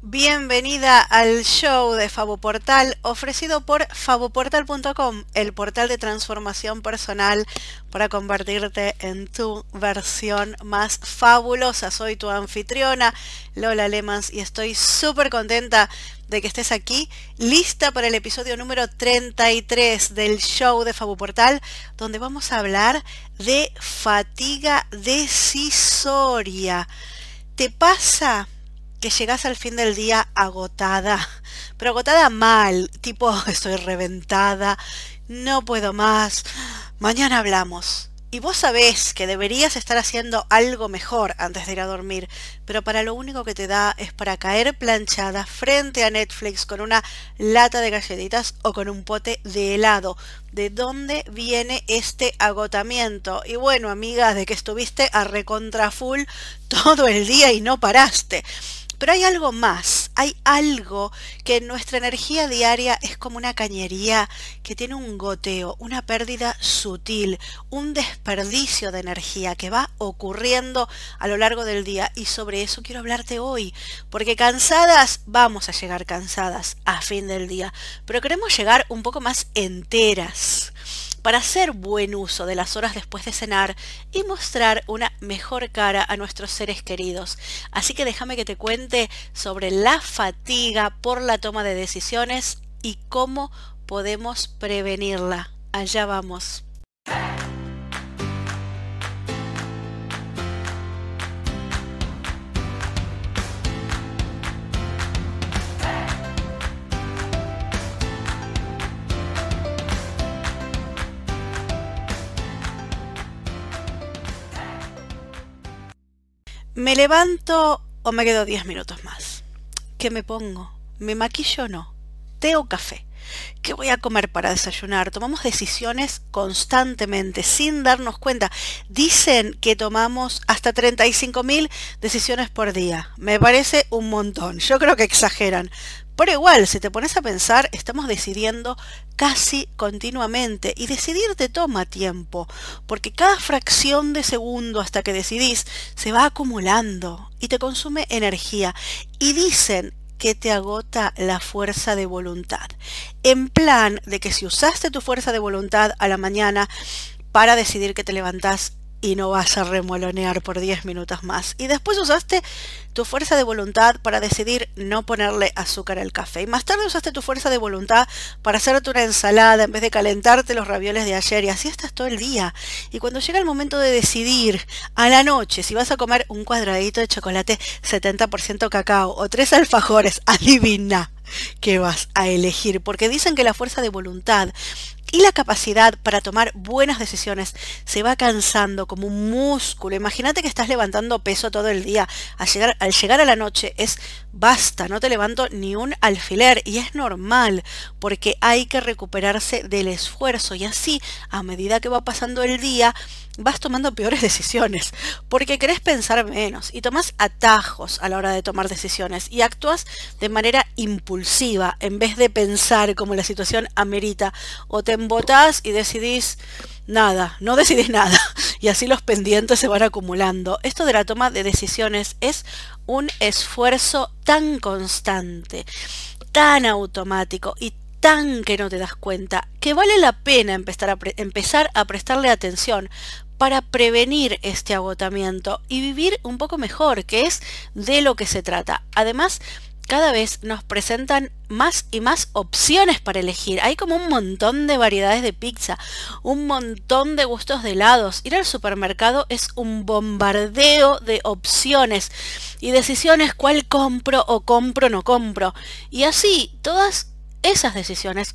Bienvenida al show de Portal ofrecido por favoportal.com, el portal de transformación personal para convertirte en tu versión más fabulosa. Soy tu anfitriona, Lola Lemans, y estoy súper contenta de que estés aquí, lista para el episodio número 33 del show de Portal, donde vamos a hablar de fatiga decisoria. ¿Te pasa? Que llegas al fin del día agotada, pero agotada mal, tipo estoy reventada, no puedo más, mañana hablamos. Y vos sabés que deberías estar haciendo algo mejor antes de ir a dormir, pero para lo único que te da es para caer planchada frente a Netflix con una lata de galletitas o con un pote de helado. ¿De dónde viene este agotamiento? Y bueno, amiga, de que estuviste a recontra full todo el día y no paraste. Pero hay algo más, hay algo que en nuestra energía diaria es como una cañería que tiene un goteo, una pérdida sutil, un desperdicio de energía que va ocurriendo a lo largo del día. Y sobre eso quiero hablarte hoy, porque cansadas vamos a llegar cansadas a fin del día, pero queremos llegar un poco más enteras para hacer buen uso de las horas después de cenar y mostrar una mejor cara a nuestros seres queridos. Así que déjame que te cuente sobre la fatiga por la toma de decisiones y cómo podemos prevenirla. Allá vamos. ¿Me levanto o me quedo 10 minutos más? ¿Qué me pongo? ¿Me maquillo o no? ¿Té o café? ¿Qué voy a comer para desayunar? Tomamos decisiones constantemente sin darnos cuenta. Dicen que tomamos hasta 35.000 decisiones por día. Me parece un montón. Yo creo que exageran. Pero igual, si te pones a pensar, estamos decidiendo casi continuamente y decidir te toma tiempo, porque cada fracción de segundo hasta que decidís se va acumulando y te consume energía. Y dicen que te agota la fuerza de voluntad. En plan de que si usaste tu fuerza de voluntad a la mañana para decidir que te levantás y no vas a remolonear por 10 minutos más. Y después usaste tu fuerza de voluntad para decidir no ponerle azúcar al café. Y más tarde usaste tu fuerza de voluntad para hacerte una ensalada en vez de calentarte los ravioles de ayer. Y así estás todo el día. Y cuando llega el momento de decidir a la noche si vas a comer un cuadradito de chocolate 70% cacao o tres alfajores, adivina qué vas a elegir. Porque dicen que la fuerza de voluntad y la capacidad para tomar buenas decisiones se va cansando como un músculo. Imagínate que estás levantando peso todo el día. Al llegar, al llegar a la noche es basta, no te levanto ni un alfiler. Y es normal porque hay que recuperarse del esfuerzo. Y así, a medida que va pasando el día, vas tomando peores decisiones, porque querés pensar menos y tomas atajos a la hora de tomar decisiones y actúas de manera impulsiva en vez de pensar como la situación amerita o te embotás y decidís nada, no decidís nada y así los pendientes se van acumulando. Esto de la toma de decisiones es un esfuerzo tan constante, tan automático y tan que no te das cuenta que vale la pena empezar a, empezar a prestarle atención para prevenir este agotamiento y vivir un poco mejor, que es de lo que se trata. Además, cada vez nos presentan más y más opciones para elegir. Hay como un montón de variedades de pizza, un montón de gustos de helados. Ir al supermercado es un bombardeo de opciones y decisiones cuál compro o compro no compro. Y así, todas esas decisiones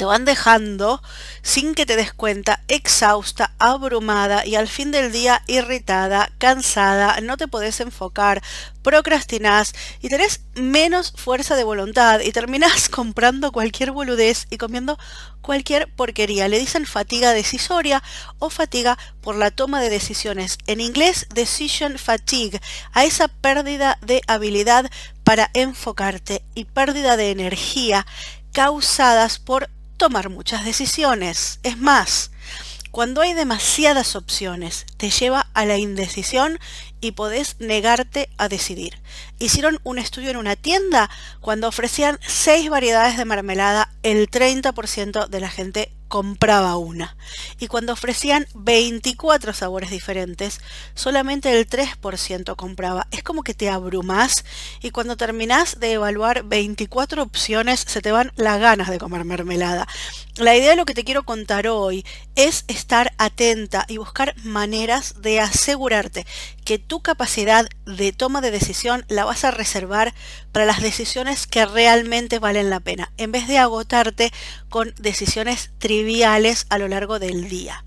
te van dejando sin que te des cuenta, exhausta, abrumada y al fin del día irritada, cansada, no te podés enfocar, procrastinás y tenés menos fuerza de voluntad y terminás comprando cualquier boludez y comiendo cualquier porquería. Le dicen fatiga decisoria o fatiga por la toma de decisiones. En inglés, decision fatigue, a esa pérdida de habilidad para enfocarte y pérdida de energía causadas por tomar muchas decisiones. Es más, cuando hay demasiadas opciones, te lleva a la indecisión y podés negarte a decidir. Hicieron un estudio en una tienda cuando ofrecían seis variedades de mermelada, el 30% de la gente compraba una. Y cuando ofrecían 24 sabores diferentes, solamente el 3% compraba. Es como que te abrumas y cuando terminás de evaluar 24 opciones se te van las ganas de comer mermelada. La idea de lo que te quiero contar hoy es estar atenta y buscar maneras de asegurarte que tu capacidad de toma de decisión la vas a reservar para las decisiones que realmente valen la pena, en vez de agotarte con decisiones triviales a lo largo del día.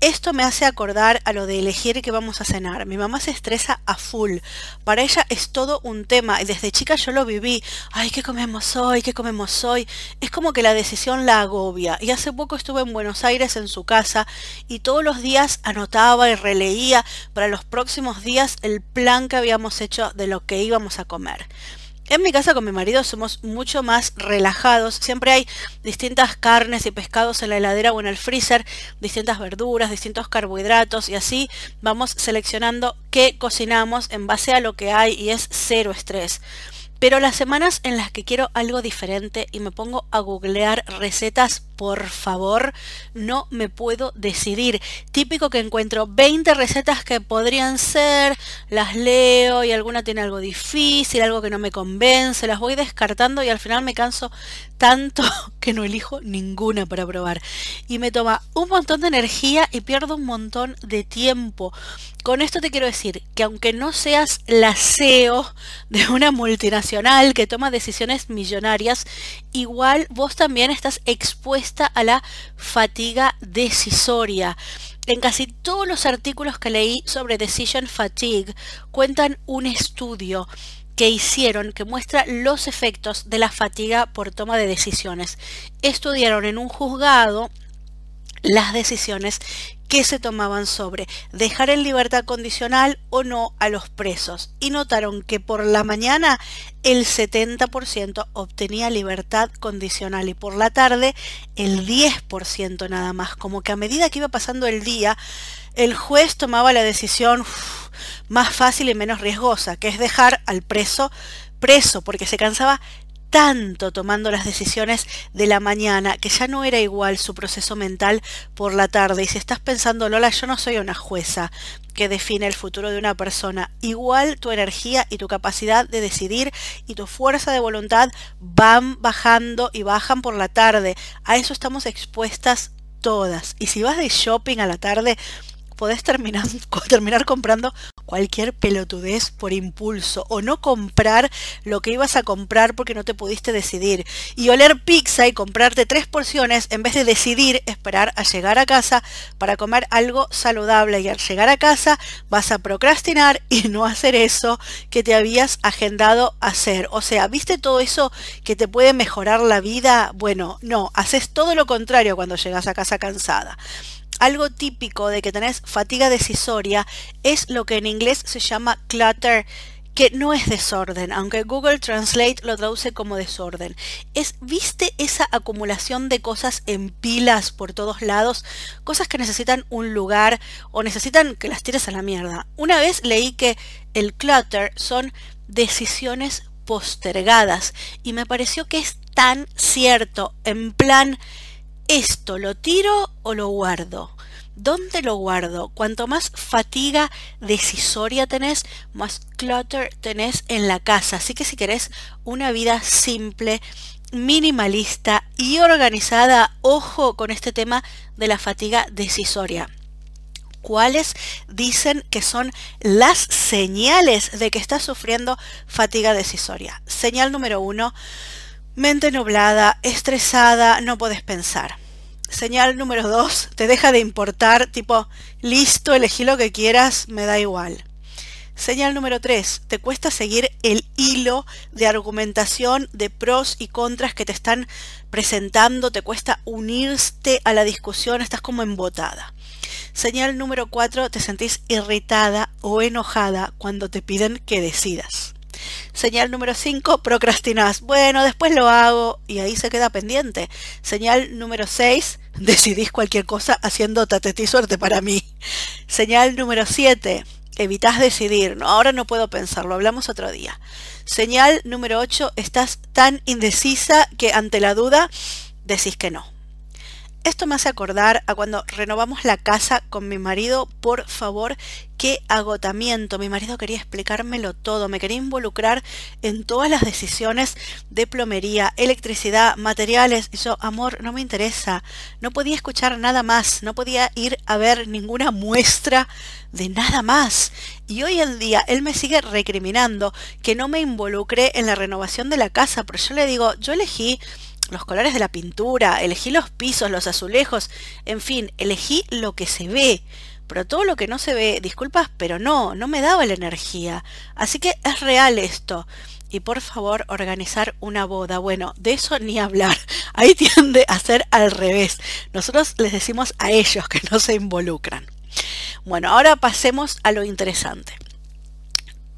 Esto me hace acordar a lo de elegir qué vamos a cenar. Mi mamá se estresa a full. Para ella es todo un tema y desde chica yo lo viví. Ay, ¿qué comemos hoy? ¿Qué comemos hoy? Es como que la decisión la agobia. Y hace poco estuve en Buenos Aires en su casa y todos los días anotaba y releía para los próximos días el plan que habíamos hecho de lo que íbamos a comer. En mi casa con mi marido somos mucho más relajados. Siempre hay distintas carnes y pescados en la heladera o en el freezer, distintas verduras, distintos carbohidratos y así vamos seleccionando qué cocinamos en base a lo que hay y es cero estrés. Pero las semanas en las que quiero algo diferente y me pongo a googlear recetas, por favor, no me puedo decidir. Típico que encuentro 20 recetas que podrían ser, las leo y alguna tiene algo difícil, algo que no me convence, las voy descartando y al final me canso tanto que no elijo ninguna para probar. Y me toma un montón de energía y pierdo un montón de tiempo. Con esto te quiero decir que aunque no seas la CEO de una multinacional que toma decisiones millonarias, igual vos también estás expuesta a la fatiga decisoria. En casi todos los artículos que leí sobre decision fatigue cuentan un estudio que hicieron que muestra los efectos de la fatiga por toma de decisiones. Estudiaron en un juzgado las decisiones que se tomaban sobre dejar en libertad condicional o no a los presos y notaron que por la mañana el 70% obtenía libertad condicional y por la tarde el 10% nada más, como que a medida que iba pasando el día el juez tomaba la decisión más fácil y menos riesgosa, que es dejar al preso preso porque se cansaba tanto tomando las decisiones de la mañana que ya no era igual su proceso mental por la tarde. Y si estás pensando, Lola, yo no soy una jueza que define el futuro de una persona. Igual tu energía y tu capacidad de decidir y tu fuerza de voluntad van bajando y bajan por la tarde. A eso estamos expuestas todas. Y si vas de shopping a la tarde, podés terminar, terminar comprando cualquier pelotudez por impulso o no comprar lo que ibas a comprar porque no te pudiste decidir y oler pizza y comprarte tres porciones en vez de decidir esperar a llegar a casa para comer algo saludable y al llegar a casa vas a procrastinar y no hacer eso que te habías agendado hacer. O sea, ¿viste todo eso que te puede mejorar la vida? Bueno, no, haces todo lo contrario cuando llegas a casa cansada. Algo típico de que tenés fatiga decisoria es lo que en inglés se llama clutter, que no es desorden, aunque Google Translate lo traduce como desorden. Es, ¿viste esa acumulación de cosas en pilas por todos lados? Cosas que necesitan un lugar o necesitan que las tires a la mierda. Una vez leí que el clutter son decisiones postergadas y me pareció que es tan cierto, en plan ¿Esto lo tiro o lo guardo? ¿Dónde lo guardo? Cuanto más fatiga decisoria tenés, más clutter tenés en la casa. Así que si querés una vida simple, minimalista y organizada, ojo con este tema de la fatiga decisoria. ¿Cuáles dicen que son las señales de que estás sufriendo fatiga decisoria? Señal número uno, mente nublada, estresada, no puedes pensar. Señal número dos, te deja de importar, tipo, listo, elegí lo que quieras, me da igual. Señal número tres, te cuesta seguir el hilo de argumentación de pros y contras que te están presentando, te cuesta unirte a la discusión, estás como embotada. Señal número cuatro, te sentís irritada o enojada cuando te piden que decidas. Señal número 5, procrastinás. Bueno, después lo hago y ahí se queda pendiente. Señal número 6, decidís cualquier cosa haciendo tatetí suerte para mí. Señal número 7, evitas decidir. No, ahora no puedo pensarlo, hablamos otro día. Señal número 8, estás tan indecisa que ante la duda decís que no. Esto me hace acordar a cuando renovamos la casa con mi marido, por favor, qué agotamiento. Mi marido quería explicármelo todo, me quería involucrar en todas las decisiones de plomería, electricidad, materiales. Y yo, amor, no me interesa. No podía escuchar nada más, no podía ir a ver ninguna muestra de nada más. Y hoy en día él me sigue recriminando que no me involucré en la renovación de la casa, pero yo le digo, yo elegí los colores de la pintura, elegí los pisos, los azulejos, en fin, elegí lo que se ve. Pero todo lo que no se ve, disculpas, pero no, no me daba la energía. Así que es real esto. Y por favor, organizar una boda. Bueno, de eso ni hablar. Ahí tiende a ser al revés. Nosotros les decimos a ellos que no se involucran. Bueno, ahora pasemos a lo interesante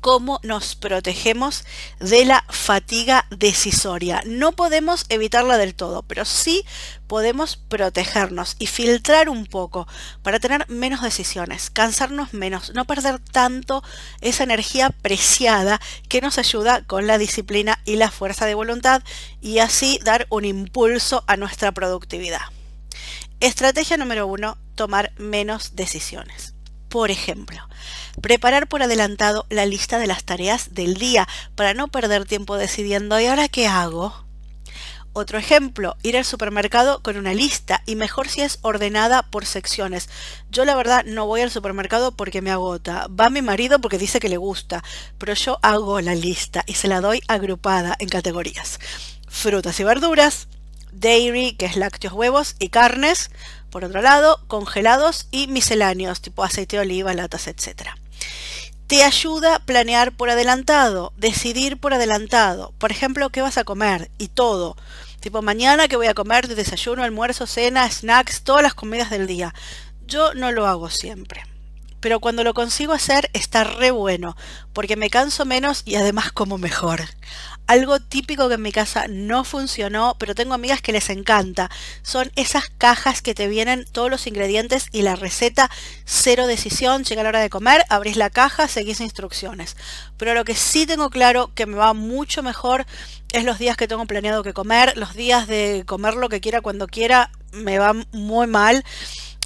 cómo nos protegemos de la fatiga decisoria. No podemos evitarla del todo, pero sí podemos protegernos y filtrar un poco para tener menos decisiones, cansarnos menos, no perder tanto esa energía preciada que nos ayuda con la disciplina y la fuerza de voluntad y así dar un impulso a nuestra productividad. Estrategia número uno, tomar menos decisiones. Por ejemplo, preparar por adelantado la lista de las tareas del día para no perder tiempo decidiendo ¿y ahora qué hago? Otro ejemplo, ir al supermercado con una lista y mejor si es ordenada por secciones. Yo la verdad no voy al supermercado porque me agota. Va mi marido porque dice que le gusta, pero yo hago la lista y se la doy agrupada en categorías. Frutas y verduras, dairy, que es lácteos, huevos y carnes, por otro lado, congelados y misceláneos, tipo aceite de oliva, latas, etc. Te ayuda a planear por adelantado, decidir por adelantado. Por ejemplo, qué vas a comer y todo. Tipo, mañana que voy a comer de desayuno, almuerzo, cena, snacks, todas las comidas del día. Yo no lo hago siempre. Pero cuando lo consigo hacer está re bueno, porque me canso menos y además como mejor. Algo típico que en mi casa no funcionó, pero tengo amigas que les encanta. Son esas cajas que te vienen todos los ingredientes y la receta cero decisión. Llega la hora de comer, abrís la caja, seguís instrucciones. Pero lo que sí tengo claro que me va mucho mejor es los días que tengo planeado que comer. Los días de comer lo que quiera cuando quiera me va muy mal.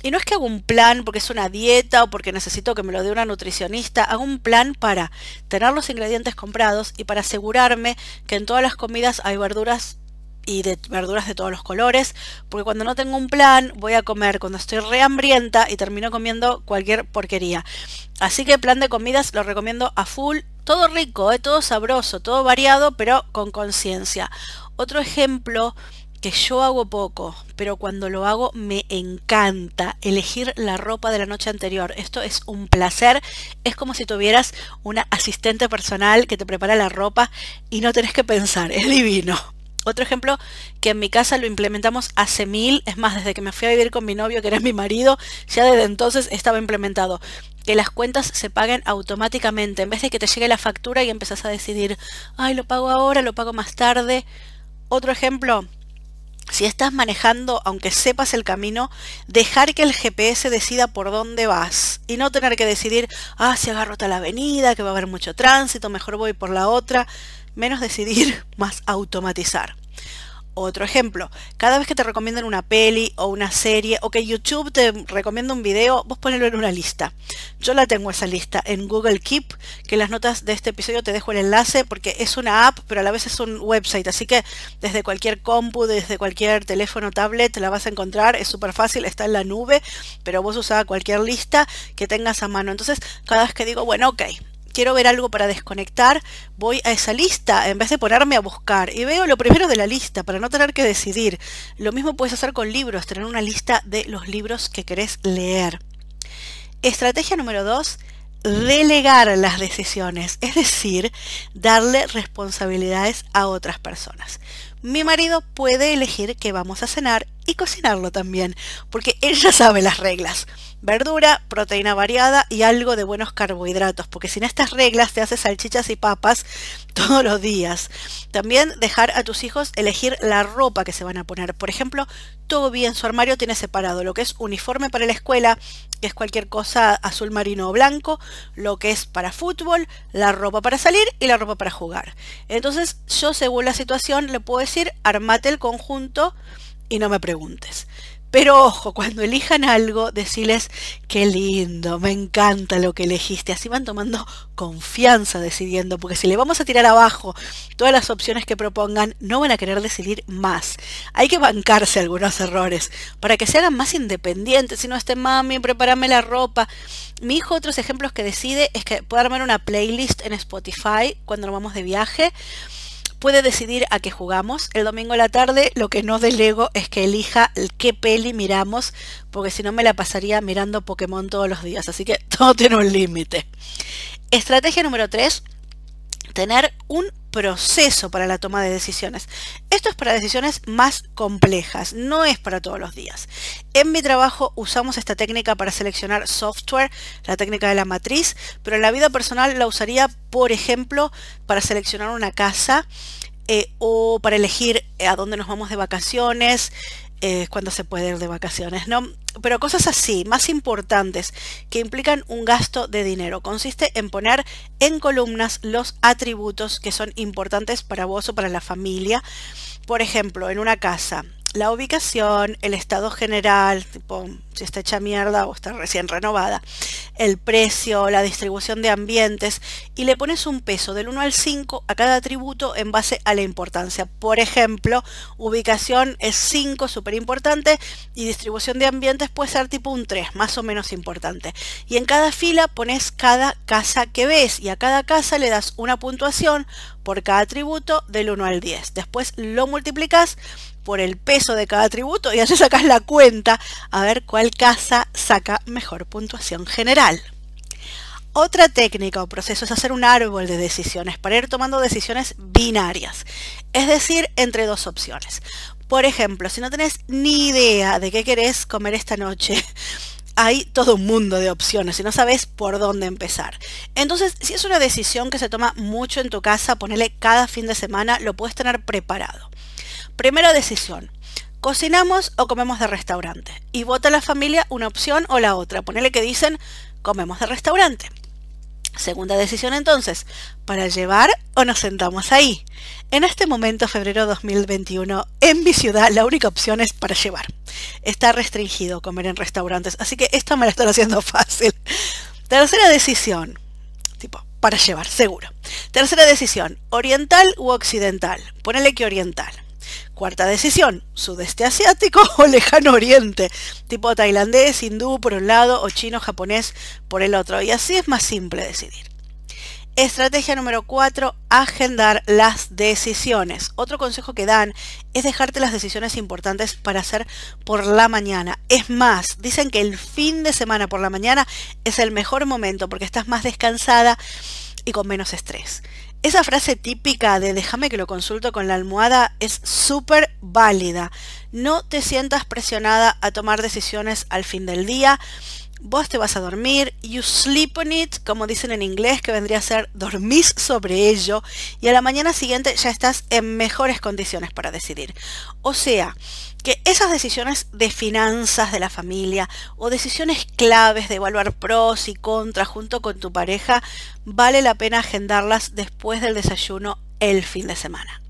Y no es que hago un plan porque es una dieta o porque necesito que me lo dé una nutricionista, hago un plan para tener los ingredientes comprados y para asegurarme que en todas las comidas hay verduras y verduras de todos los colores, porque cuando no tengo un plan voy a comer cuando estoy rehambrienta y termino comiendo cualquier porquería. Así que plan de comidas lo recomiendo a full, todo rico, ¿eh? todo sabroso, todo variado, pero con conciencia. Otro ejemplo que yo hago poco, pero cuando lo hago me encanta elegir la ropa de la noche anterior. Esto es un placer. Es como si tuvieras una asistente personal que te prepara la ropa y no tenés que pensar. Es divino. Otro ejemplo que en mi casa lo implementamos hace mil, es más, desde que me fui a vivir con mi novio, que era mi marido, ya desde entonces estaba implementado. Que las cuentas se paguen automáticamente, en vez de que te llegue la factura y empezás a decidir, ay, lo pago ahora, lo pago más tarde. Otro ejemplo, si estás manejando, aunque sepas el camino, dejar que el GPS decida por dónde vas y no tener que decidir, ah, si agarro tal avenida, que va a haber mucho tránsito, mejor voy por la otra, menos decidir, más automatizar. Otro ejemplo, cada vez que te recomiendan una peli o una serie o que YouTube te recomienda un video, vos ponelo en una lista. Yo la tengo esa lista en Google Keep, que en las notas de este episodio te dejo el enlace porque es una app, pero a la vez es un website, así que desde cualquier compu, desde cualquier teléfono, tablet, la vas a encontrar, es súper fácil, está en la nube, pero vos usás cualquier lista que tengas a mano. Entonces, cada vez que digo, bueno, ok, quiero ver algo para desconectar, voy a esa lista en vez de ponerme a buscar y veo lo primero de la lista para no tener que decidir. Lo mismo puedes hacer con libros, tener una lista de los libros que querés leer. Estrategia número 2, delegar las decisiones, es decir, darle responsabilidades a otras personas. mi marido puede elegir qué vamos a cenar y cocinarlo también, porque él ya sabe las reglas. Verdura, proteína variada y algo de buenos carbohidratos, porque sin estas reglas te haces salchichas y papas todos los días. También dejar a tus hijos elegir la ropa que se van a poner. Por ejemplo, Toby en su armario tiene separado lo que es uniforme para la escuela, que es cualquier cosa azul marino o blanco, lo que es para fútbol, la ropa para salir y la ropa para jugar. Entonces yo según la situación le puedo decir, armate el conjunto y no me preguntes. Pero ojo, cuando elijan algo, deciles, qué lindo, me encanta lo que elegiste. Así van tomando confianza decidiendo, porque si le vamos a tirar abajo todas las opciones que propongan, no van a querer decidir más. Hay que bancarse algunos errores para que se hagan más independientes. Si no esté mami, prepárame la ropa. Mi hijo, otros ejemplos que decide es que puede armar una playlist en Spotify cuando nos vamos de viaje puede decidir a qué jugamos. El domingo a la tarde lo que no delego es que elija qué peli miramos, porque si no me la pasaría mirando Pokémon todos los días. Así que todo tiene un límite. Estrategia número 3 tener un proceso para la toma de decisiones. Esto es para decisiones más complejas, no es para todos los días. En mi trabajo usamos esta técnica para seleccionar software, la técnica de la matriz, pero en la vida personal la usaría, por ejemplo, para seleccionar una casa eh, o para elegir a dónde nos vamos de vacaciones, eh, cuando se puede ir de vacaciones, ¿no? Pero cosas así, más importantes, que implican un gasto de dinero. Consiste en poner en columnas los atributos que son importantes para vos o para la familia. Por ejemplo, en una casa, la ubicación, el estado general, tipo si está hecha mierda o está recién renovada, el precio, la distribución de ambientes y le pones un peso del 1 al 5 a cada atributo en base a la importancia. Por ejemplo, ubicación es 5, súper importante, y distribución de ambientes puede ser tipo un 3, más o menos importante. Y en cada fila pones cada casa que ves y a cada casa le das una puntuación por cada atributo del 1 al 10. Después lo multiplicas por el peso de cada atributo y así sacas la cuenta a ver cuál casa saca mejor puntuación general. Otra técnica o proceso es hacer un árbol de decisiones para ir tomando decisiones binarias, es decir, entre dos opciones. Por ejemplo, si no tenés ni idea de qué querés comer esta noche, hay todo un mundo de opciones y no sabes por dónde empezar. Entonces, si es una decisión que se toma mucho en tu casa, ponele cada fin de semana, lo puedes tener preparado. Primera decisión. ¿Cocinamos o comemos de restaurante? Y vota la familia una opción o la otra. Ponele que dicen comemos de restaurante. Segunda decisión entonces, ¿para llevar o nos sentamos ahí? En este momento, febrero 2021, en mi ciudad la única opción es para llevar. Está restringido comer en restaurantes, así que esto me lo están haciendo fácil. Tercera decisión, tipo, para llevar, seguro. Tercera decisión, oriental u occidental. Ponele que oriental. Cuarta decisión, sudeste asiático o lejano oriente, tipo tailandés, hindú por un lado o chino japonés por el otro. Y así es más simple decidir. Estrategia número 4, agendar las decisiones. Otro consejo que dan es dejarte las decisiones importantes para hacer por la mañana. Es más, dicen que el fin de semana por la mañana es el mejor momento porque estás más descansada y con menos estrés. Esa frase típica de déjame que lo consulto con la almohada es súper válida. No te sientas presionada a tomar decisiones al fin del día. Vos te vas a dormir, you sleep on it, como dicen en inglés, que vendría a ser dormís sobre ello, y a la mañana siguiente ya estás en mejores condiciones para decidir. O sea, que esas decisiones de finanzas de la familia o decisiones claves de evaluar pros y contras junto con tu pareja, vale la pena agendarlas después del desayuno el fin de semana.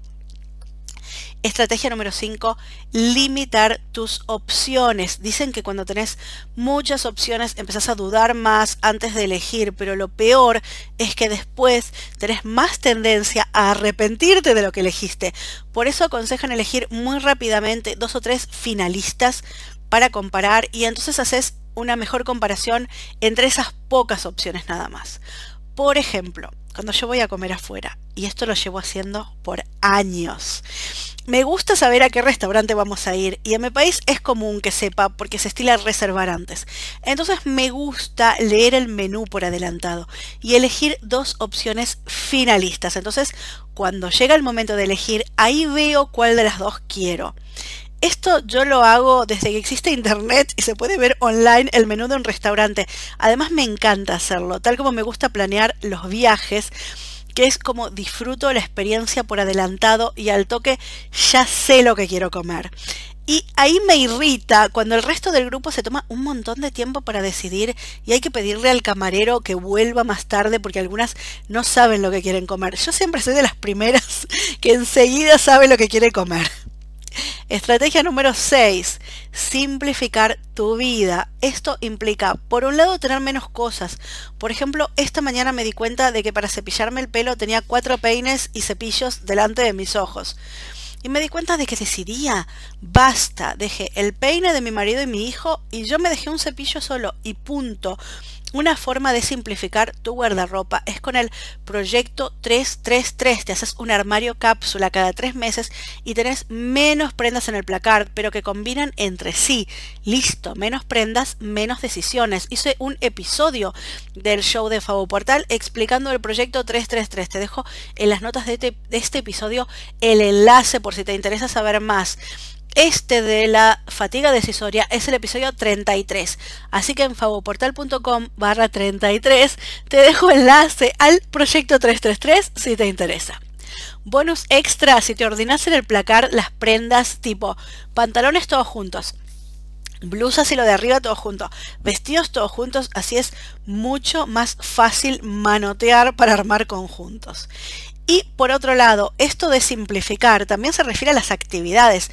Estrategia número 5, limitar tus opciones. Dicen que cuando tenés muchas opciones empezás a dudar más antes de elegir, pero lo peor es que después tenés más tendencia a arrepentirte de lo que elegiste. Por eso aconsejan elegir muy rápidamente dos o tres finalistas para comparar y entonces haces una mejor comparación entre esas pocas opciones nada más. Por ejemplo, cuando yo voy a comer afuera. Y esto lo llevo haciendo por años. Me gusta saber a qué restaurante vamos a ir y en mi país es común que sepa porque se estila reservar antes. Entonces me gusta leer el menú por adelantado y elegir dos opciones finalistas. Entonces cuando llega el momento de elegir, ahí veo cuál de las dos quiero. Esto yo lo hago desde que existe internet y se puede ver online el menú de un restaurante. Además me encanta hacerlo, tal como me gusta planear los viajes que es como disfruto la experiencia por adelantado y al toque ya sé lo que quiero comer. Y ahí me irrita cuando el resto del grupo se toma un montón de tiempo para decidir y hay que pedirle al camarero que vuelva más tarde porque algunas no saben lo que quieren comer. Yo siempre soy de las primeras que enseguida sabe lo que quiere comer. Estrategia número 6. Simplificar tu vida. Esto implica, por un lado, tener menos cosas. Por ejemplo, esta mañana me di cuenta de que para cepillarme el pelo tenía cuatro peines y cepillos delante de mis ojos. Y me di cuenta de que decidía, basta, dejé el peine de mi marido y mi hijo y yo me dejé un cepillo solo y punto. Una forma de simplificar tu guardarropa es con el proyecto 333. Te haces un armario cápsula cada tres meses y tenés menos prendas en el placard, pero que combinan entre sí. Listo, menos prendas, menos decisiones. Hice un episodio del show de Fabo Portal explicando el proyecto 333. Te dejo en las notas de este, de este episodio el enlace por si te interesa saber más. Este de la fatiga decisoria es el episodio 33. Así que en favoportal.com barra 33 te dejo enlace al proyecto 333 si te interesa. Bonus extra si te ordenas en el placar las prendas tipo pantalones todos juntos, blusas y lo de arriba todos juntos, vestidos todos juntos, así es mucho más fácil manotear para armar conjuntos. Y por otro lado, esto de simplificar también se refiere a las actividades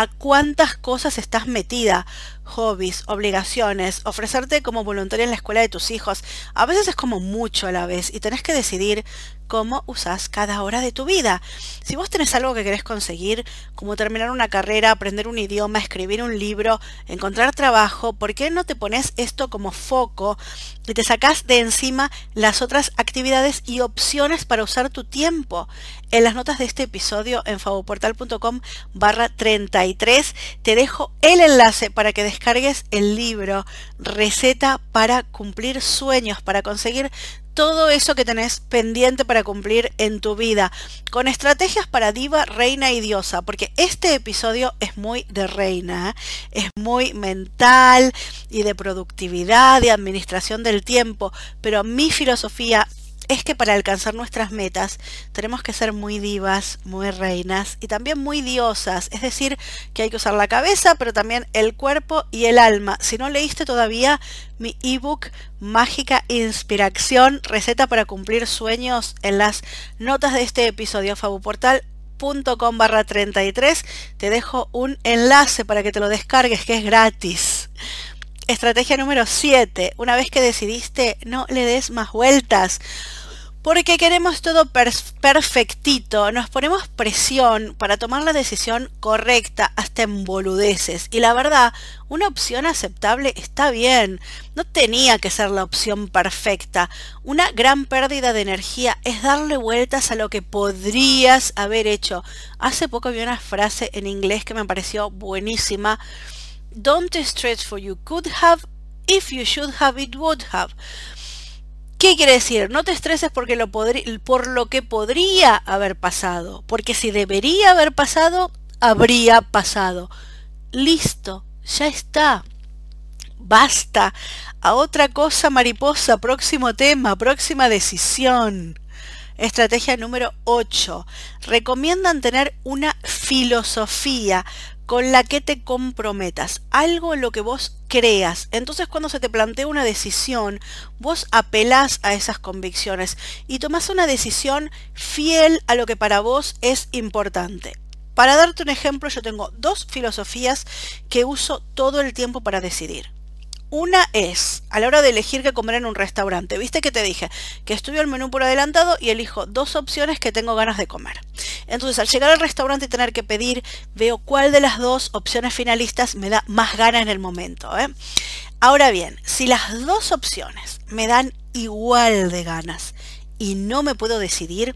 a cuántas cosas estás metida, hobbies, obligaciones, ofrecerte como voluntaria en la escuela de tus hijos. A veces es como mucho a la vez y tenés que decidir cómo usas cada hora de tu vida. Si vos tenés algo que querés conseguir, como terminar una carrera, aprender un idioma, escribir un libro, encontrar trabajo, ¿por qué no te pones esto como foco y te sacás de encima las otras actividades y opciones para usar tu tiempo? En las notas de este episodio en favoportal.com barra 33 te dejo el enlace para que descargues el libro Receta para cumplir sueños, para conseguir todo eso que tenés pendiente para cumplir en tu vida, con estrategias para diva, reina y diosa, porque este episodio es muy de reina, ¿eh? es muy mental y de productividad, de administración del tiempo, pero mi filosofía es que para alcanzar nuestras metas tenemos que ser muy divas, muy reinas y también muy diosas. Es decir, que hay que usar la cabeza, pero también el cuerpo y el alma. Si no leíste todavía mi ebook Mágica Inspiración, receta para cumplir sueños, en las notas de este episodio, fabuportal.com barra 33, te dejo un enlace para que te lo descargues, que es gratis. Estrategia número 7. Una vez que decidiste, no le des más vueltas porque queremos todo perfectito, nos ponemos presión para tomar la decisión correcta hasta en boludeces. Y la verdad, una opción aceptable está bien, no tenía que ser la opción perfecta. Una gran pérdida de energía es darle vueltas a lo que podrías haber hecho. Hace poco vi una frase en inglés que me pareció buenísima. Don't stress for you could have, if you should have, it would have. ¿Qué quiere decir? No te estreses porque lo por lo que podría haber pasado, porque si debería haber pasado, habría pasado. Listo, ya está. Basta. A otra cosa, mariposa, próximo tema, próxima decisión. Estrategia número 8. Recomiendan tener una filosofía con la que te comprometas, algo en lo que vos creas. Entonces cuando se te plantea una decisión, vos apelás a esas convicciones y tomás una decisión fiel a lo que para vos es importante. Para darte un ejemplo, yo tengo dos filosofías que uso todo el tiempo para decidir. Una es, a la hora de elegir qué comer en un restaurante, viste que te dije que estudio el menú por adelantado y elijo dos opciones que tengo ganas de comer. Entonces, al llegar al restaurante y tener que pedir, veo cuál de las dos opciones finalistas me da más gana en el momento. ¿eh? Ahora bien, si las dos opciones me dan igual de ganas y no me puedo decidir,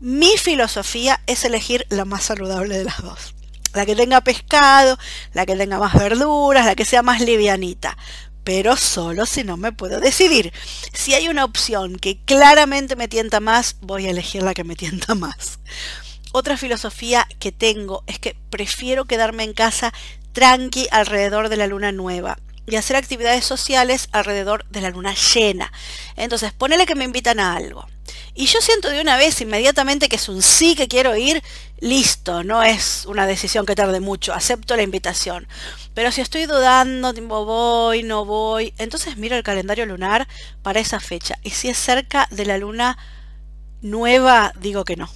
mi filosofía es elegir la más saludable de las dos. La que tenga pescado, la que tenga más verduras, la que sea más livianita. Pero solo si no me puedo decidir. Si hay una opción que claramente me tienta más, voy a elegir la que me tienta más. Otra filosofía que tengo es que prefiero quedarme en casa tranqui alrededor de la luna nueva y hacer actividades sociales alrededor de la luna llena. Entonces, ponele que me invitan a algo. Y yo siento de una vez inmediatamente que es un sí que quiero ir, listo, no es una decisión que tarde mucho, acepto la invitación. Pero si estoy dudando, tipo voy, no voy, entonces miro el calendario lunar para esa fecha. Y si es cerca de la luna nueva, digo que no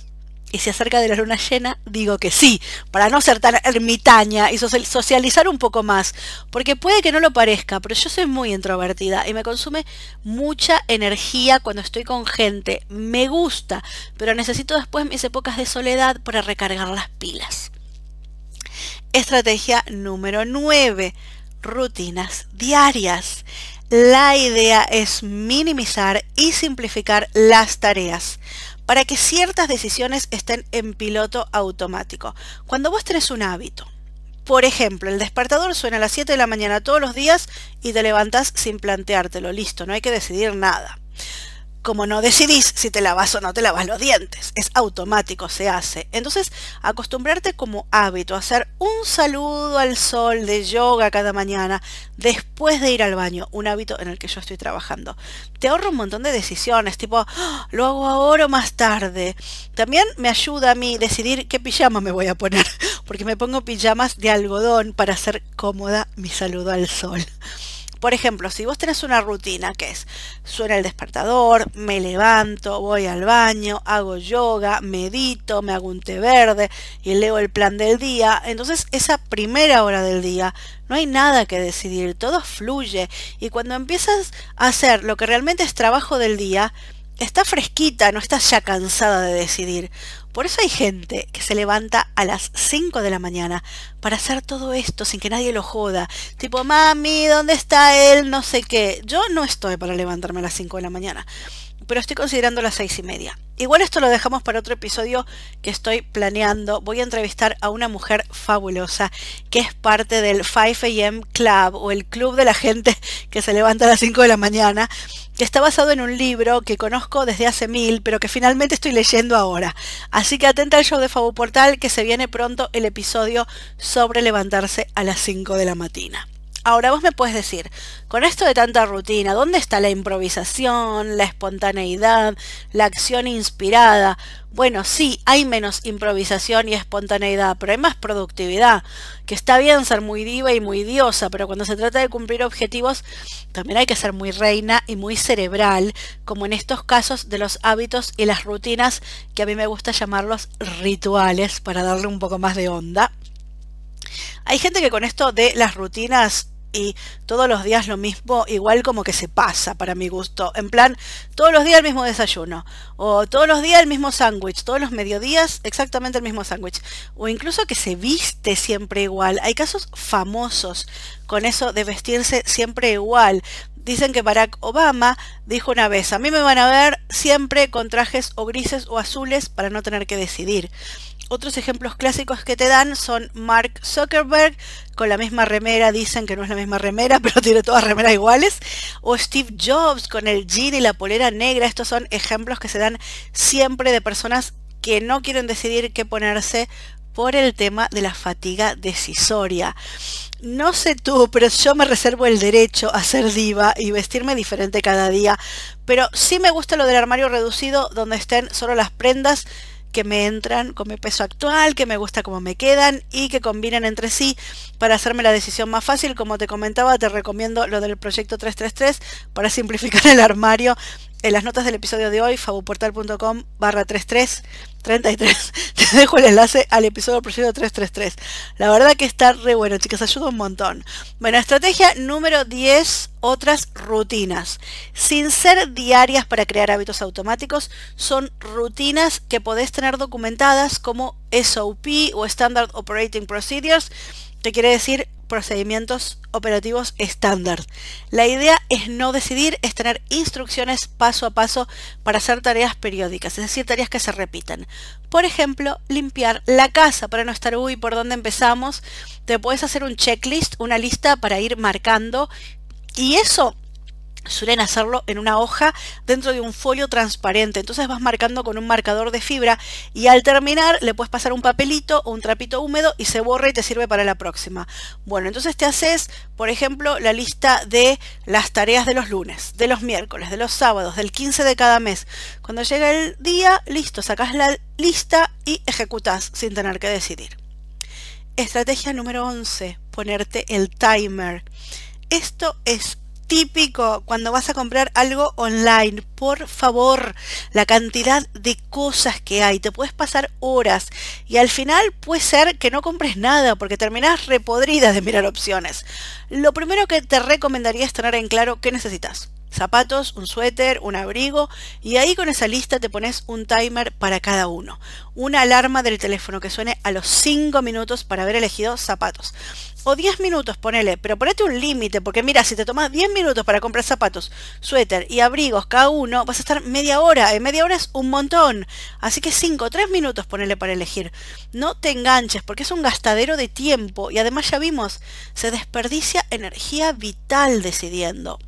y se acerca de la luna llena, digo que sí, para no ser tan ermitaña y socializar un poco más, porque puede que no lo parezca, pero yo soy muy introvertida y me consume mucha energía cuando estoy con gente. Me gusta, pero necesito después mis épocas de soledad para recargar las pilas. Estrategia número 9. Rutinas diarias. La idea es minimizar y simplificar las tareas para que ciertas decisiones estén en piloto automático. Cuando vos tenés un hábito, por ejemplo, el despertador suena a las 7 de la mañana todos los días y te levantás sin planteártelo, listo, no hay que decidir nada como no decidís si te lavas o no te lavas los dientes. Es automático, se hace. Entonces, acostumbrarte como hábito a hacer un saludo al sol de yoga cada mañana después de ir al baño, un hábito en el que yo estoy trabajando. Te ahorra un montón de decisiones, tipo, ah, lo hago ahora o más tarde. También me ayuda a mí decidir qué pijama me voy a poner, porque me pongo pijamas de algodón para hacer cómoda mi saludo al sol. Por ejemplo, si vos tenés una rutina que es, suena el despertador, me levanto, voy al baño, hago yoga, medito, me hago un té verde y leo el plan del día, entonces esa primera hora del día no hay nada que decidir, todo fluye y cuando empiezas a hacer lo que realmente es trabajo del día, está fresquita, no estás ya cansada de decidir. Por eso hay gente que se levanta a las 5 de la mañana para hacer todo esto sin que nadie lo joda. Tipo, mami, ¿dónde está él? No sé qué. Yo no estoy para levantarme a las 5 de la mañana, pero estoy considerando las 6 y media. Igual esto lo dejamos para otro episodio que estoy planeando. Voy a entrevistar a una mujer fabulosa que es parte del 5 AM Club o el club de la gente que se levanta a las 5 de la mañana, que está basado en un libro que conozco desde hace mil, pero que finalmente estoy leyendo ahora. Así que atenta al show de Fabu Portal que se viene pronto el episodio sobre levantarse a las 5 de la mañana. Ahora vos me puedes decir, con esto de tanta rutina, ¿dónde está la improvisación, la espontaneidad, la acción inspirada? Bueno, sí, hay menos improvisación y espontaneidad, pero hay más productividad, que está bien ser muy diva y muy diosa, pero cuando se trata de cumplir objetivos, también hay que ser muy reina y muy cerebral, como en estos casos de los hábitos y las rutinas, que a mí me gusta llamarlos rituales, para darle un poco más de onda. Hay gente que con esto de las rutinas y todos los días lo mismo, igual como que se pasa para mi gusto. En plan, todos los días el mismo desayuno, o todos los días el mismo sándwich, todos los mediodías exactamente el mismo sándwich, o incluso que se viste siempre igual. Hay casos famosos con eso de vestirse siempre igual. Dicen que Barack Obama dijo una vez, a mí me van a ver siempre con trajes o grises o azules para no tener que decidir. Otros ejemplos clásicos que te dan son Mark Zuckerberg, con la misma remera, dicen que no es la misma remera, pero tiene todas remeras iguales, o Steve Jobs con el jean y la polera negra. Estos son ejemplos que se dan siempre de personas que no quieren decidir qué ponerse por el tema de la fatiga decisoria. No sé tú, pero yo me reservo el derecho a ser diva y vestirme diferente cada día, pero sí me gusta lo del armario reducido donde estén solo las prendas que me entran con mi peso actual, que me gusta cómo me quedan y que combinen entre sí para hacerme la decisión más fácil. Como te comentaba, te recomiendo lo del proyecto 333 para simplificar el armario. En las notas del episodio de hoy, fabuportal.com barra 33 33. Te dejo el enlace al episodio proyecto 333. La verdad que está re bueno, chicas, ayuda un montón. Bueno, estrategia número 10, otras rutinas. Sin ser diarias para crear hábitos automáticos, son rutinas que podés tener documentadas como SOP o Standard Operating Procedures, que quiere decir procedimientos operativos estándar. La idea es no decidir, es tener instrucciones paso a paso para hacer tareas periódicas, es decir, tareas que se repiten. Por ejemplo, limpiar la casa para no estar, uy, ¿por dónde empezamos? Te puedes hacer un checklist, una lista para ir marcando y eso suelen hacerlo en una hoja dentro de un folio transparente. Entonces vas marcando con un marcador de fibra y al terminar le puedes pasar un papelito o un trapito húmedo y se borra y te sirve para la próxima. Bueno, entonces te haces, por ejemplo, la lista de las tareas de los lunes, de los miércoles, de los sábados, del 15 de cada mes. Cuando llega el día, listo, sacas la lista y ejecutas sin tener que decidir. Estrategia número 11, ponerte el timer. Esto es típico cuando vas a comprar algo online. Por favor, la cantidad de cosas que hay, te puedes pasar horas y al final puede ser que no compres nada porque terminas repodrida de mirar opciones. Lo primero que te recomendaría es tener en claro qué necesitas zapatos, un suéter, un abrigo y ahí con esa lista te pones un timer para cada uno. Una alarma del teléfono que suene a los 5 minutos para haber elegido zapatos. O 10 minutos, ponele, pero ponete un límite, porque mira, si te tomas 10 minutos para comprar zapatos, suéter y abrigos cada uno, vas a estar media hora. En media hora es un montón. Así que 5, 3 minutos ponele para elegir. No te enganches, porque es un gastadero de tiempo y además ya vimos, se desperdicia energía vital decidiendo.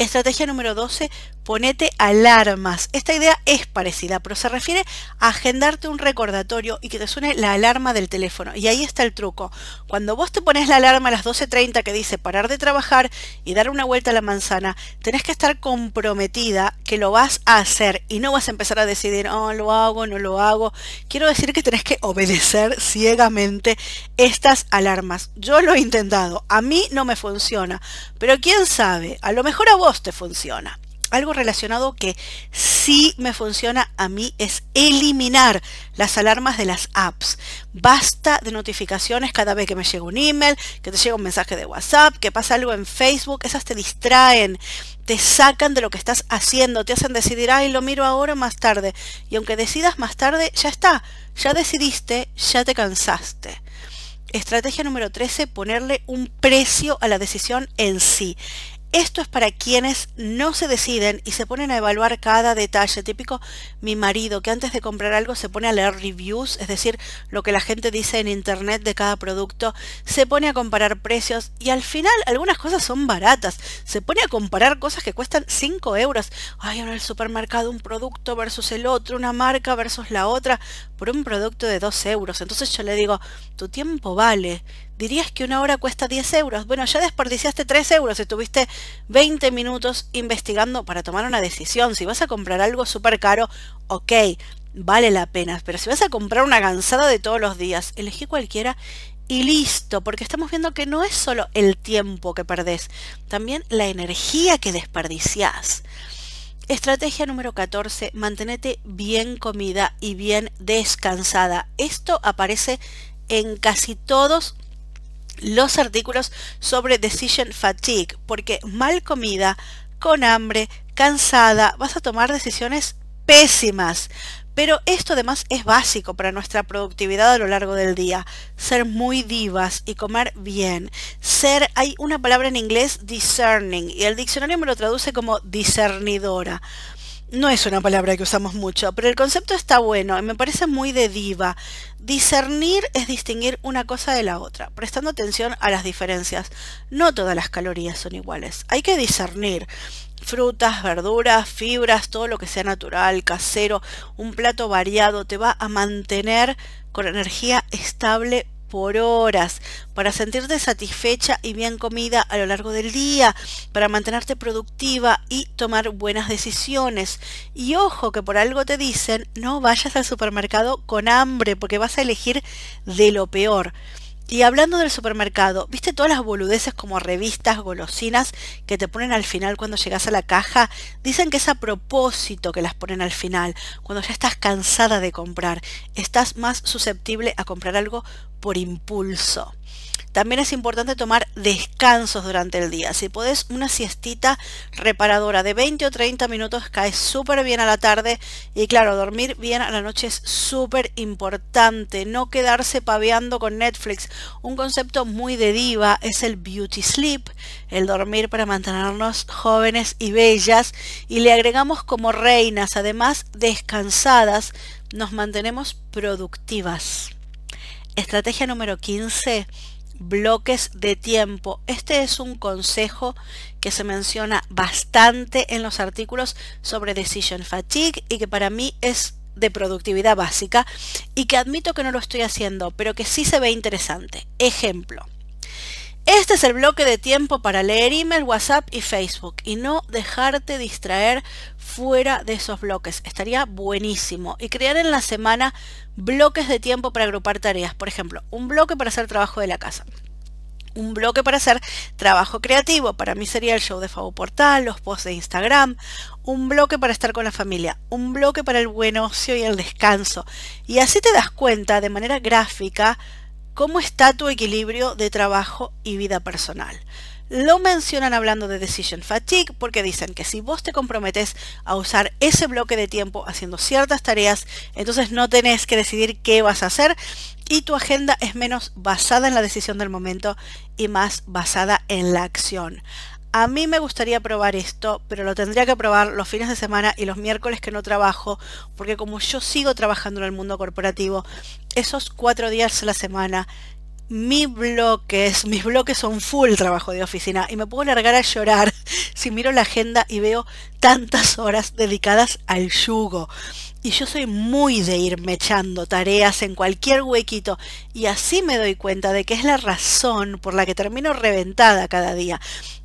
Estrategia número 12, ponete alarmas. Esta idea es parecida, pero se refiere a agendarte un recordatorio y que te suene la alarma del teléfono. Y ahí está el truco. Cuando vos te pones la alarma a las 12.30 que dice parar de trabajar y dar una vuelta a la manzana, tenés que estar comprometida que lo vas a hacer y no vas a empezar a decidir, oh, lo hago, no lo hago. Quiero decir que tenés que obedecer ciegamente estas alarmas. Yo lo he intentado, a mí no me funciona, pero quién sabe, a lo mejor a vos te funciona algo relacionado que sí me funciona a mí es eliminar las alarmas de las apps. Basta de notificaciones cada vez que me llega un email, que te llega un mensaje de WhatsApp, que pasa algo en Facebook, esas te distraen, te sacan de lo que estás haciendo, te hacen decidir, ay, lo miro ahora o más tarde. Y aunque decidas más tarde, ya está, ya decidiste, ya te cansaste. Estrategia número 13, ponerle un precio a la decisión en sí. Esto es para quienes no se deciden y se ponen a evaluar cada detalle. Típico mi marido que antes de comprar algo se pone a leer reviews, es decir, lo que la gente dice en internet de cada producto, se pone a comparar precios y al final algunas cosas son baratas. Se pone a comparar cosas que cuestan 5 euros. Hay en el supermercado un producto versus el otro, una marca versus la otra, por un producto de 2 euros. Entonces yo le digo, tu tiempo vale dirías que una hora cuesta 10 euros. Bueno, ya desperdiciaste 3 euros, estuviste 20 minutos investigando para tomar una decisión. Si vas a comprar algo súper caro, ok, vale la pena. Pero si vas a comprar una gansada de todos los días, elegí cualquiera y listo, porque estamos viendo que no es solo el tiempo que perdés, también la energía que desperdiciás. Estrategia número 14, mantenete bien comida y bien descansada. Esto aparece en casi todos los artículos sobre decision fatigue, porque mal comida, con hambre, cansada, vas a tomar decisiones pésimas. Pero esto además es básico para nuestra productividad a lo largo del día. Ser muy divas y comer bien. Ser, hay una palabra en inglés, discerning, y el diccionario me lo traduce como discernidora no es una palabra que usamos mucho, pero el concepto está bueno y me parece muy de diva. Discernir es distinguir una cosa de la otra, prestando atención a las diferencias. No todas las calorías son iguales. Hay que discernir frutas, verduras, fibras, todo lo que sea natural, casero, un plato variado te va a mantener con energía estable por horas, para sentirte satisfecha y bien comida a lo largo del día, para mantenerte productiva y tomar buenas decisiones. Y ojo que por algo te dicen, no vayas al supermercado con hambre, porque vas a elegir de lo peor. Y hablando del supermercado, ¿viste todas las boludeces como revistas, golosinas que te ponen al final cuando llegas a la caja? Dicen que es a propósito que las ponen al final, cuando ya estás cansada de comprar, estás más susceptible a comprar algo por impulso. También es importante tomar descansos durante el día. Si podés una siestita reparadora de 20 o 30 minutos cae súper bien a la tarde y claro, dormir bien a la noche es súper importante. No quedarse paveando con Netflix. Un concepto muy de diva es el beauty sleep, el dormir para mantenernos jóvenes y bellas y le agregamos como reinas, además descansadas, nos mantenemos productivas. Estrategia número 15 bloques de tiempo. Este es un consejo que se menciona bastante en los artículos sobre decision fatigue y que para mí es de productividad básica y que admito que no lo estoy haciendo, pero que sí se ve interesante. Ejemplo. Este es el bloque de tiempo para leer email, WhatsApp y Facebook y no dejarte distraer fuera de esos bloques. Estaría buenísimo. Y crear en la semana bloques de tiempo para agrupar tareas. Por ejemplo, un bloque para hacer trabajo de la casa. Un bloque para hacer trabajo creativo. Para mí sería el show de Fabo Portal, los posts de Instagram. Un bloque para estar con la familia. Un bloque para el buen ocio y el descanso. Y así te das cuenta de manera gráfica cómo está tu equilibrio de trabajo y vida personal. Lo mencionan hablando de decision fatigue porque dicen que si vos te comprometes a usar ese bloque de tiempo haciendo ciertas tareas, entonces no tenés que decidir qué vas a hacer y tu agenda es menos basada en la decisión del momento y más basada en la acción. A mí me gustaría probar esto, pero lo tendría que probar los fines de semana y los miércoles que no trabajo, porque como yo sigo trabajando en el mundo corporativo, esos cuatro días a la semana, mis bloques, mis bloques son full trabajo de oficina y me puedo largar a llorar si miro la agenda y veo tantas horas dedicadas al yugo. Y yo soy muy de irme echando tareas en cualquier huequito y así me doy cuenta de que es la razón por la que termino reventada cada día.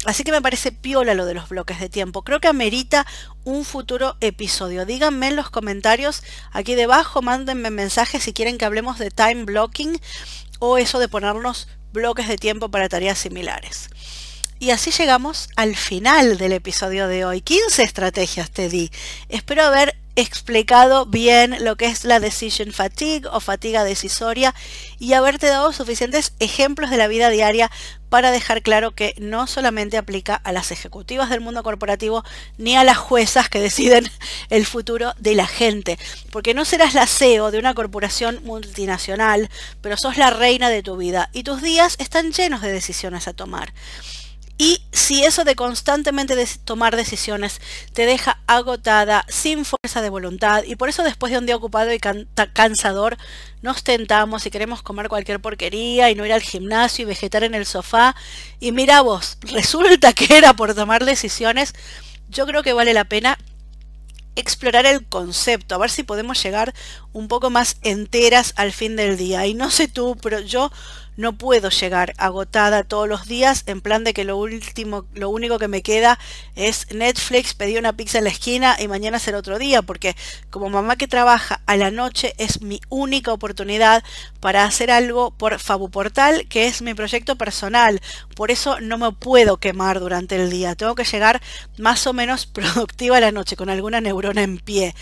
Así que me parece piola lo de los bloques de tiempo. Creo que amerita un futuro episodio. Díganme en los comentarios aquí debajo, mándenme mensajes si quieren que hablemos de time blocking o eso de ponernos bloques de tiempo para tareas similares. Y así llegamos al final del episodio de hoy. 15 estrategias te di. Espero haber explicado bien lo que es la decision fatigue o fatiga decisoria y haberte dado suficientes ejemplos de la vida diaria para dejar claro que no solamente aplica a las ejecutivas del mundo corporativo ni a las juezas que deciden el futuro de la gente, porque no serás la CEO de una corporación multinacional, pero sos la reina de tu vida y tus días están llenos de decisiones a tomar. Y si eso de constantemente tomar decisiones te deja agotada, sin fuerza de voluntad, y por eso después de un día ocupado y cansador, nos tentamos y queremos comer cualquier porquería y no ir al gimnasio y vegetar en el sofá, y mira vos, resulta que era por tomar decisiones, yo creo que vale la pena explorar el concepto, a ver si podemos llegar un poco más enteras al fin del día. Y no sé tú, pero yo no puedo llegar agotada todos los días en plan de que lo último, lo único que me queda es Netflix, pedir una pizza en la esquina y mañana será otro día, porque como mamá que trabaja a la noche es mi única oportunidad para hacer algo por Fabuportal, que es mi proyecto personal. Por eso no me puedo quemar durante el día. Tengo que llegar más o menos productiva a la noche, con alguna neurona en pie.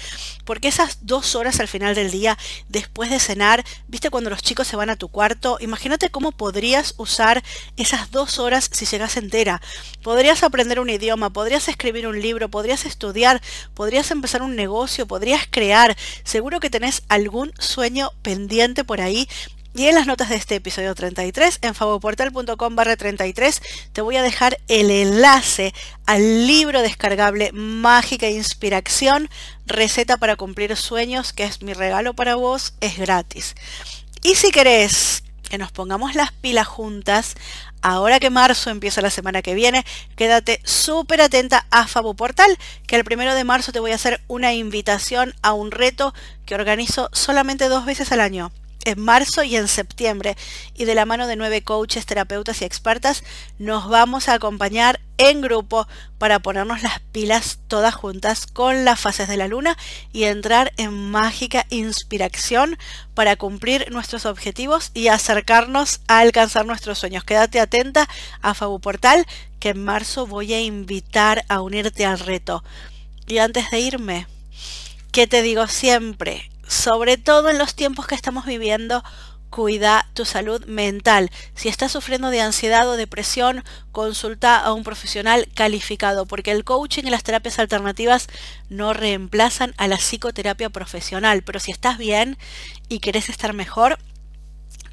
Porque esas dos horas al final del día, después de cenar, viste cuando los chicos se van a tu cuarto, imagínate cómo podrías usar esas dos horas si llegas entera. Podrías aprender un idioma, podrías escribir un libro, podrías estudiar, podrías empezar un negocio, podrías crear. Seguro que tenés algún sueño pendiente por ahí y en las notas de este episodio 33, en favoportal.com barra 33, te voy a dejar el enlace al libro descargable Mágica Inspiración, receta para cumplir sueños, que es mi regalo para vos, es gratis. Y si querés que nos pongamos las pilas juntas. Ahora que marzo empieza la semana que viene, quédate súper atenta a Fabo Portal, que el primero de marzo te voy a hacer una invitación a un reto que organizo solamente dos veces al año en marzo y en septiembre y de la mano de nueve coaches, terapeutas y expertas nos vamos a acompañar en grupo para ponernos las pilas todas juntas con las fases de la luna y entrar en mágica inspiración para cumplir nuestros objetivos y acercarnos a alcanzar nuestros sueños. Quédate atenta a Fabu Portal que en marzo voy a invitar a unirte al reto. Y antes de irme, ¿qué te digo siempre? Sobre todo en los tiempos que estamos viviendo, cuida tu salud mental. Si estás sufriendo de ansiedad o depresión, consulta a un profesional calificado, porque el coaching y las terapias alternativas no reemplazan a la psicoterapia profesional. Pero si estás bien y querés estar mejor,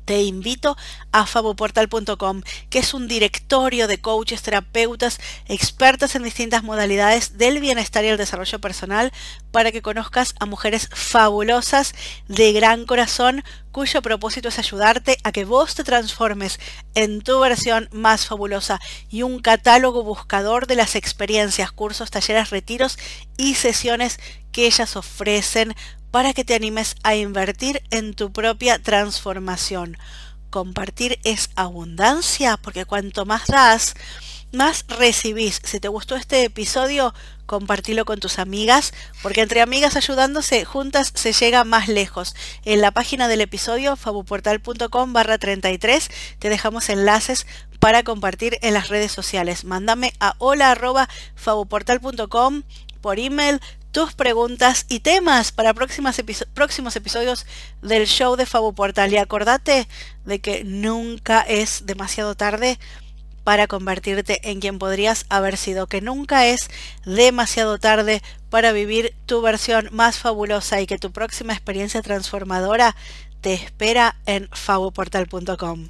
te invito a faboportal.com, que es un directorio de coaches, terapeutas, expertas en distintas modalidades del bienestar y el desarrollo personal para que conozcas a mujeres fabulosas de gran corazón cuyo propósito es ayudarte a que vos te transformes en tu versión más fabulosa y un catálogo buscador de las experiencias, cursos, talleres, retiros y sesiones que ellas ofrecen para que te animes a invertir en tu propia transformación. Compartir es abundancia porque cuanto más das, más recibís. Si te gustó este episodio, compartilo con tus amigas, porque entre amigas ayudándose, juntas se llega más lejos. En la página del episodio, fabuportal.com barra 33, te dejamos enlaces para compartir en las redes sociales. Mándame a hola por email tus preguntas y temas para próximos episodios del show de Fabu Portal. Y acordate de que nunca es demasiado tarde para convertirte en quien podrías haber sido, que nunca es demasiado tarde para vivir tu versión más fabulosa y que tu próxima experiencia transformadora te espera en fabuportal.com.